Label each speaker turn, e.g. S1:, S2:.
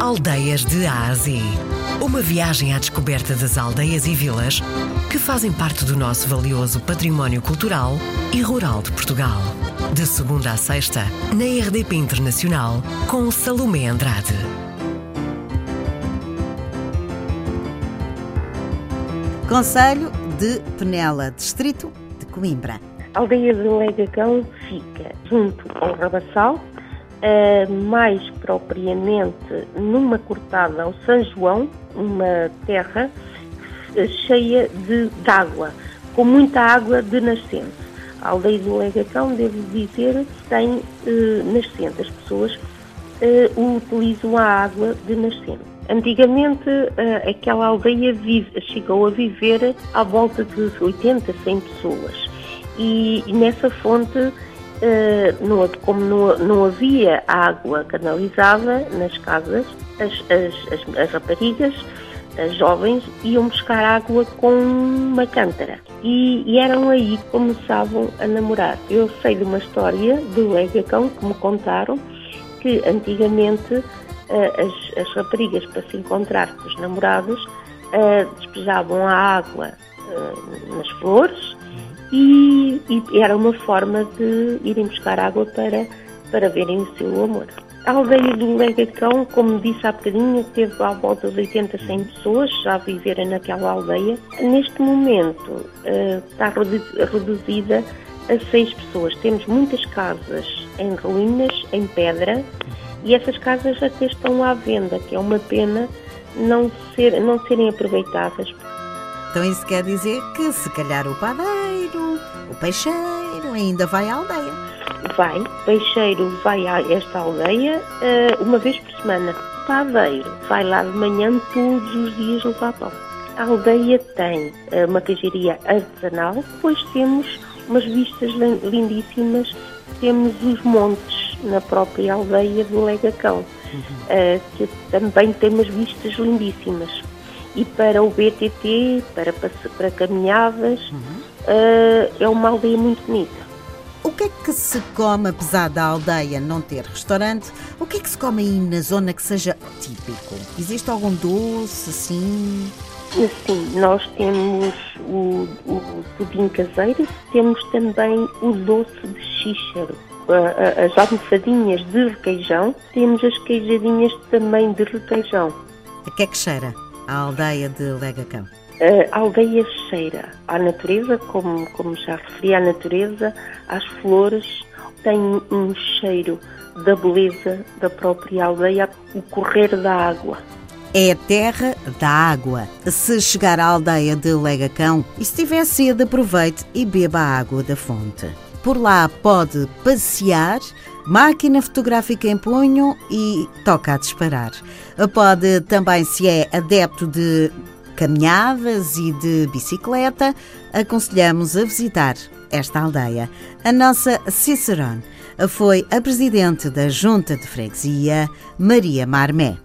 S1: Aldeias de Ásia. Uma viagem à descoberta das aldeias e vilas que fazem parte do nosso valioso património cultural e rural de Portugal. De segunda a sexta, na RDP Internacional, com Salomé Andrade.
S2: Conselho de Penela, Distrito de Coimbra.
S3: A aldeia de Legacão fica junto ao Rabassal, uh, mais propriamente numa cortada ao São João, uma terra uh, cheia de, de, água, com muita água de nascente. A aldeia de Legacão, devo dizer, tem uh, nascente. As pessoas utilizam a água de nascente. Antigamente, aquela aldeia vive, chegou a viver à volta de 80, 100 pessoas. E, e nessa fonte Uh, não, como não, não, havia água canalizada nas casas, as, as, as, as, raparigas, as jovens, iam buscar água com uma cântara. E, e, eram aí que começavam a namorar. Eu sei de uma história do Legacão que me contaram que antigamente uh, as, raparigas, para se encontrar com os namorados, uh, despejavam a água nas flores e, e, era uma forma de irem buscar água para, para verem o seu amor. A aldeia do Legacão, como disse há bocadinho, teve à volta de 80, 100 pessoas já viverem naquela aldeia. Neste momento uh, está reduzida a 6 pessoas. Temos muitas casas em ruínas, em pedra, e essas casas até estão à venda, que é uma pena não, ser, não serem aproveitadas.
S2: Então isso quer dizer que se calhar o padeiro, o peixeiro ainda vai à aldeia.
S3: Vai, o peixeiro vai a esta aldeia uh, uma vez por semana. O padeiro vai lá de manhã todos os dias levar pão. A aldeia tem uh, uma queijaria artesanal, depois temos umas vistas lindíssimas, temos os montes na própria aldeia do Legacão, uh, que também tem umas vistas lindíssimas e para o BTT, para, para caminhadas, uhum. uh, é uma aldeia muito bonita.
S2: O que é que se come, apesar da aldeia não ter restaurante, o que é que se come aí na zona que seja típico? Existe algum doce, assim?
S3: Sim, nós temos o, o pudim caseiro, temos também o doce de xíxaro, as almofadinhas de requeijão, temos as queijadinhas também de requeijão.
S2: A que é que cheira? A aldeia de Legacão?
S3: A aldeia cheira à natureza, como, como já referi, à natureza, às flores, tem um cheiro da beleza da própria aldeia, o correr da água.
S2: É a terra da água. Se chegar à aldeia de Legacão e se tiver sede, aproveite e beba a água da fonte. Por lá pode passear, máquina fotográfica em punho e toca a disparar. Pode também, se é adepto de caminhadas e de bicicleta, aconselhamos a visitar esta aldeia. A nossa Cicerone foi a presidente da Junta de Freguesia, Maria Marmé.